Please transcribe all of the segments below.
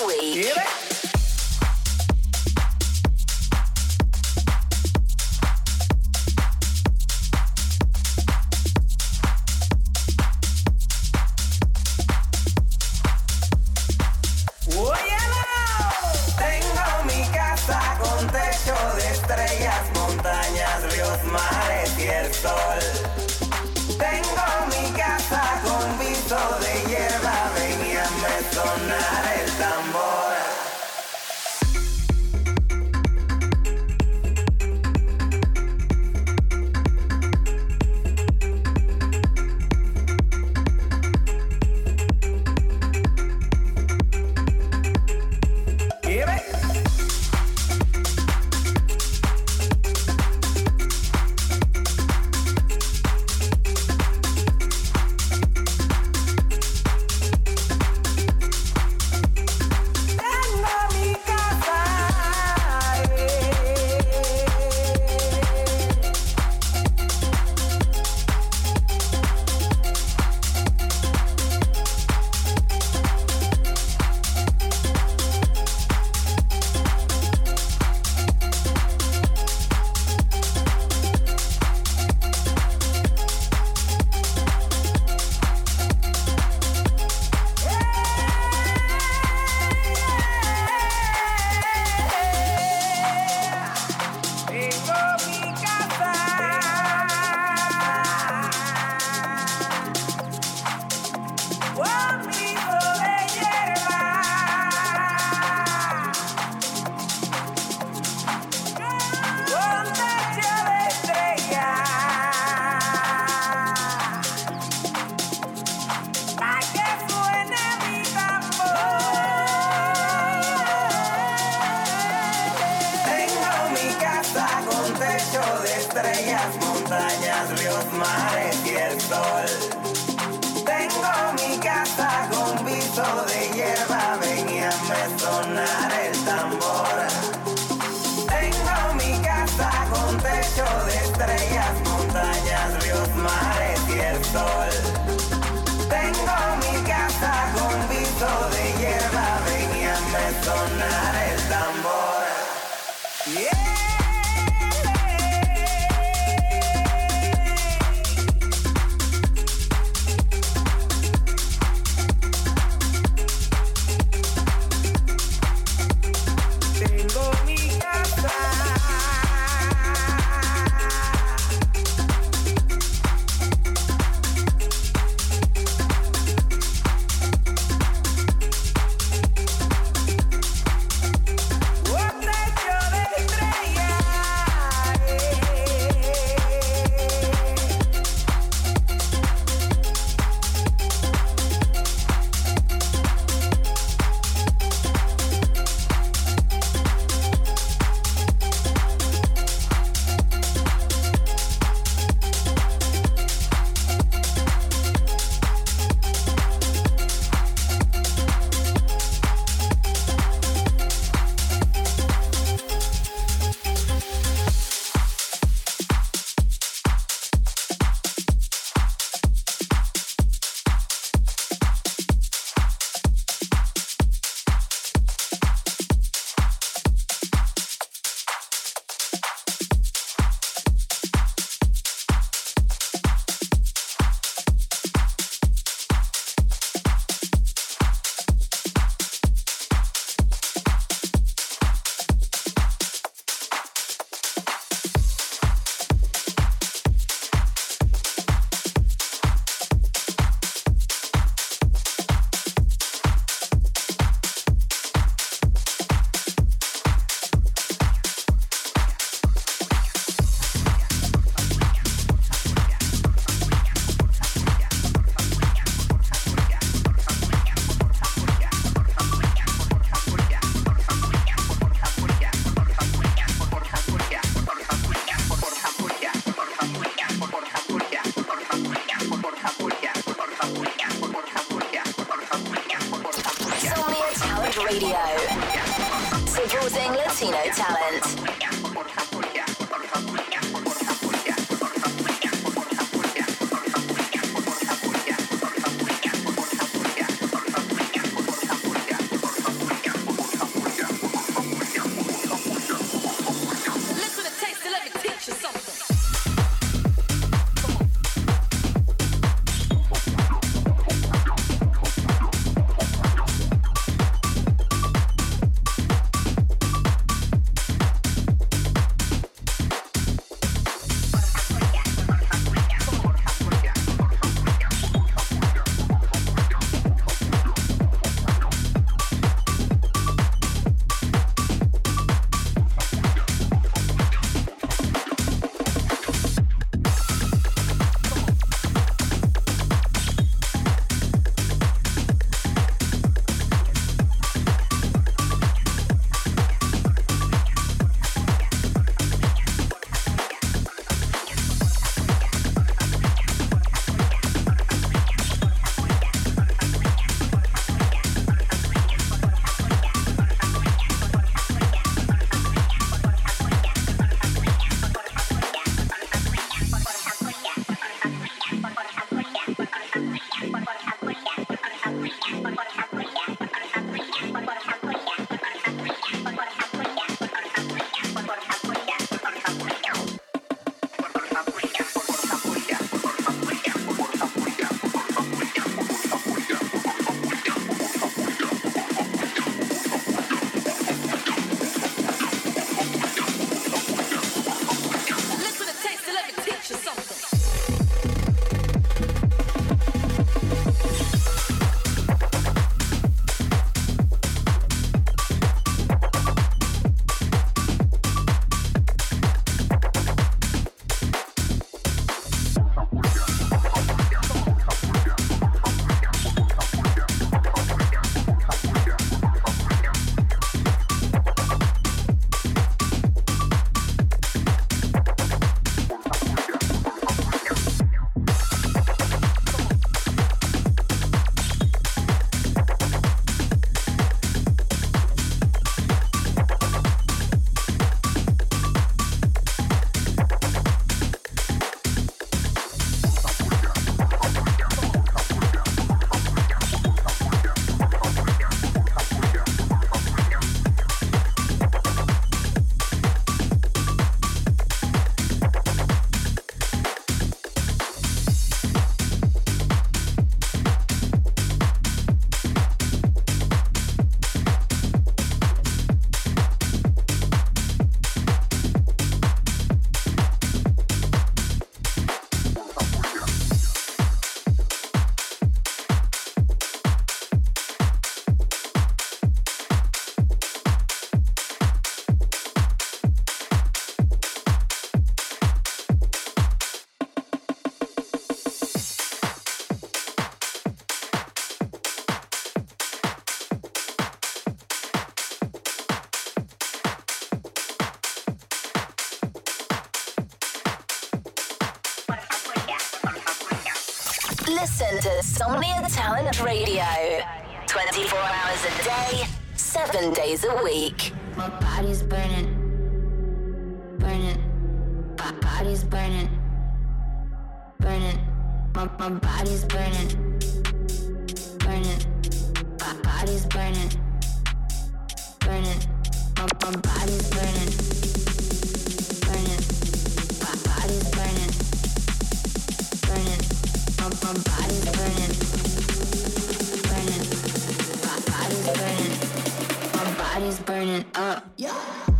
a week. Con Listen to Somnia Talent Radio 24 hours a day, 7 days a week. My body's burning, burning, my body's burning. body's burning up. Yeah.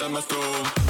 Listen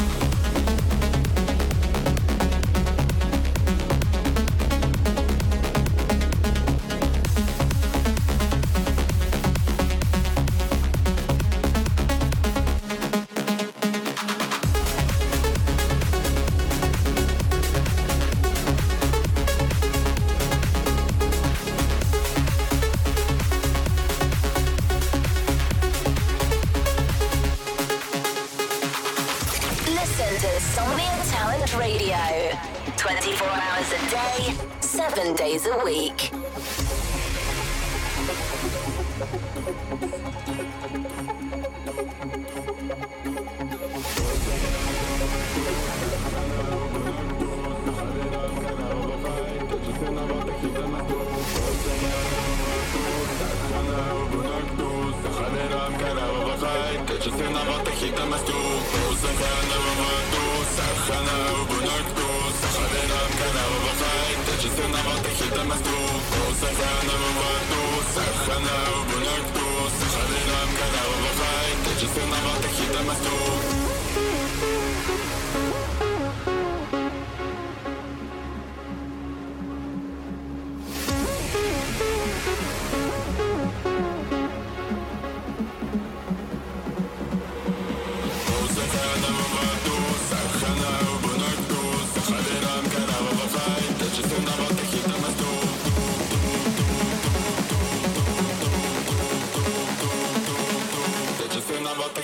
Just another hit on my stool.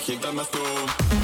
hit them a stone.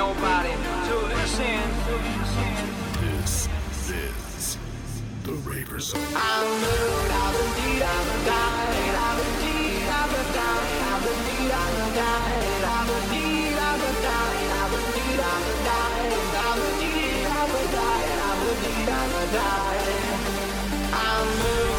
nobody to listen. This is the Raver Zone. I'm I'm indeed, I'm died, I'm indeed, I'm died, I'm indeed, I'm died, I'm indeed, I'm died, I'm indeed, I'm died, I'm indeed, I'm died, I'm indeed, I'm died. I'm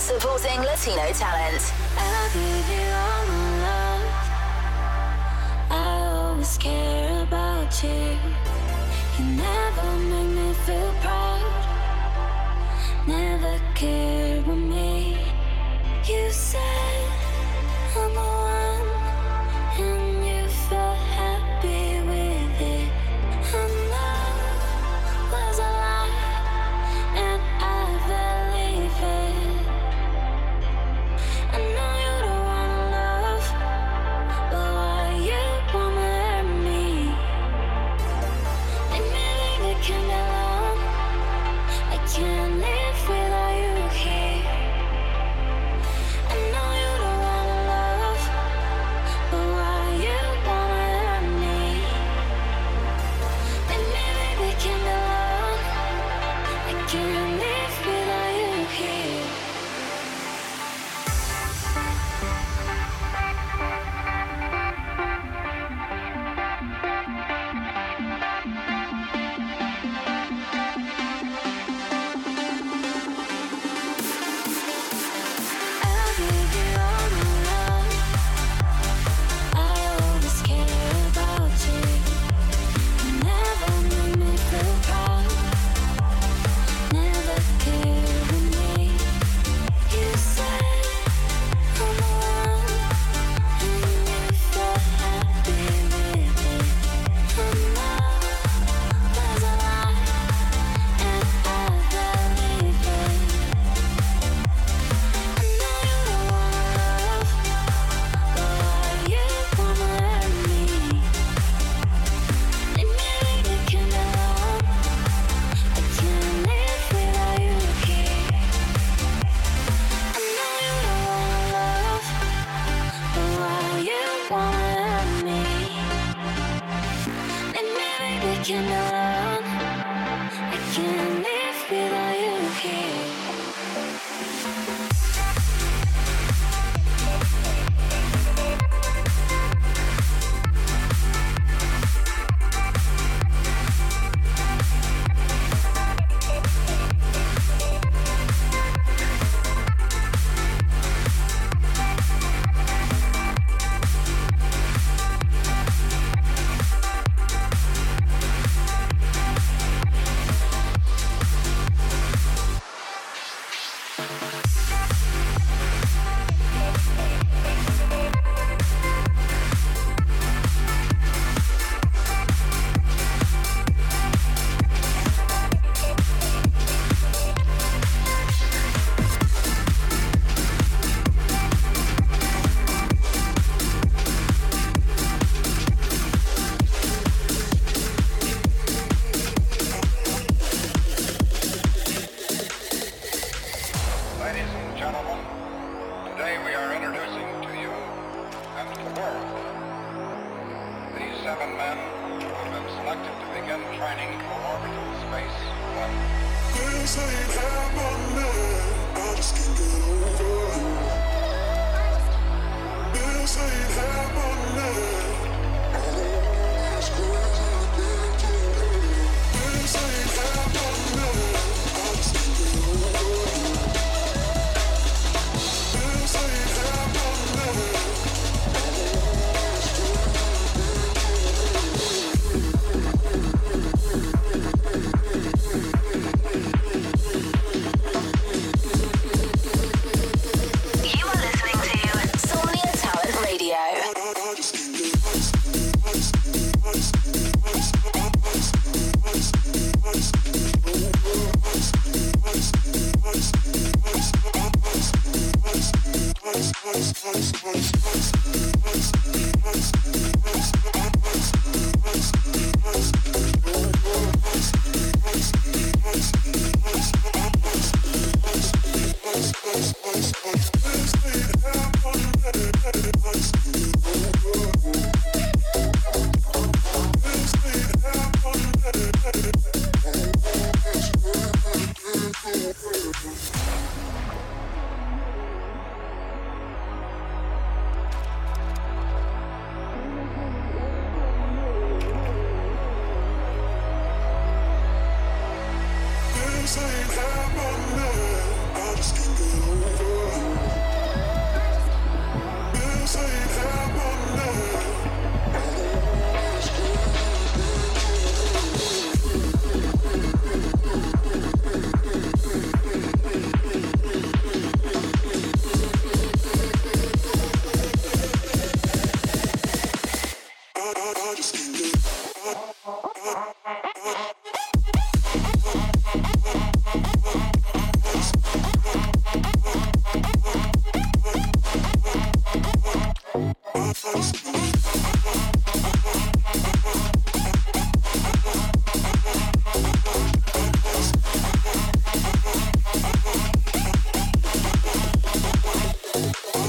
supporting Latino talent. I'll give you all my love. I always care about you. You never make me feel proud. Never care.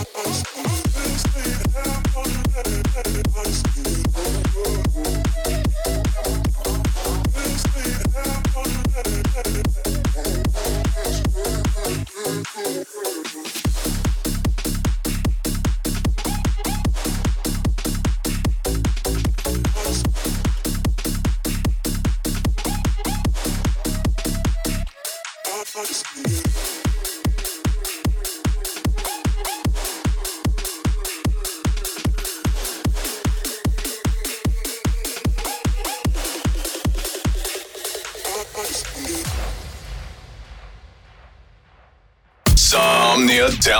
ったりして